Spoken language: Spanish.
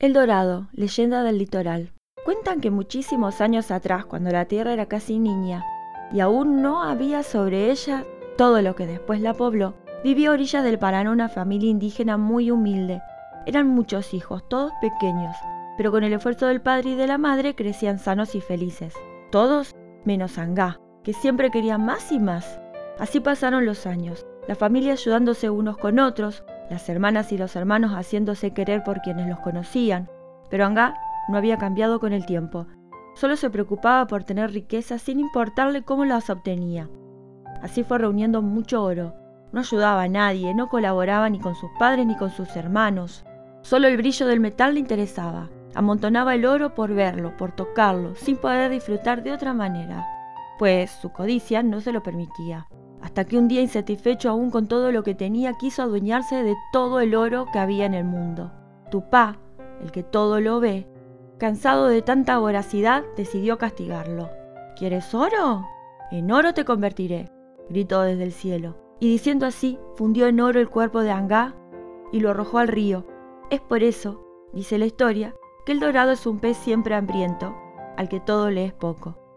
El Dorado, leyenda del litoral. Cuentan que muchísimos años atrás, cuando la tierra era casi niña y aún no había sobre ella todo lo que después la pobló, vivió a orillas del Paraná una familia indígena muy humilde. Eran muchos hijos, todos pequeños, pero con el esfuerzo del padre y de la madre crecían sanos y felices. Todos menos Angá, que siempre quería más y más. Así pasaron los años, la familia ayudándose unos con otros, las hermanas y los hermanos haciéndose querer por quienes los conocían, pero Angá no había cambiado con el tiempo. Solo se preocupaba por tener riqueza sin importarle cómo las obtenía. Así fue reuniendo mucho oro. No ayudaba a nadie, no colaboraba ni con sus padres ni con sus hermanos. Solo el brillo del metal le interesaba. Amontonaba el oro por verlo, por tocarlo, sin poder disfrutar de otra manera, pues su codicia no se lo permitía hasta que un día insatisfecho aún con todo lo que tenía quiso adueñarse de todo el oro que había en el mundo. Tupá, el que todo lo ve, cansado de tanta voracidad, decidió castigarlo. ¿Quieres oro? En oro te convertiré, gritó desde el cielo, y diciendo así, fundió en oro el cuerpo de Angá y lo arrojó al río. Es por eso, dice la historia, que el dorado es un pez siempre hambriento, al que todo le es poco.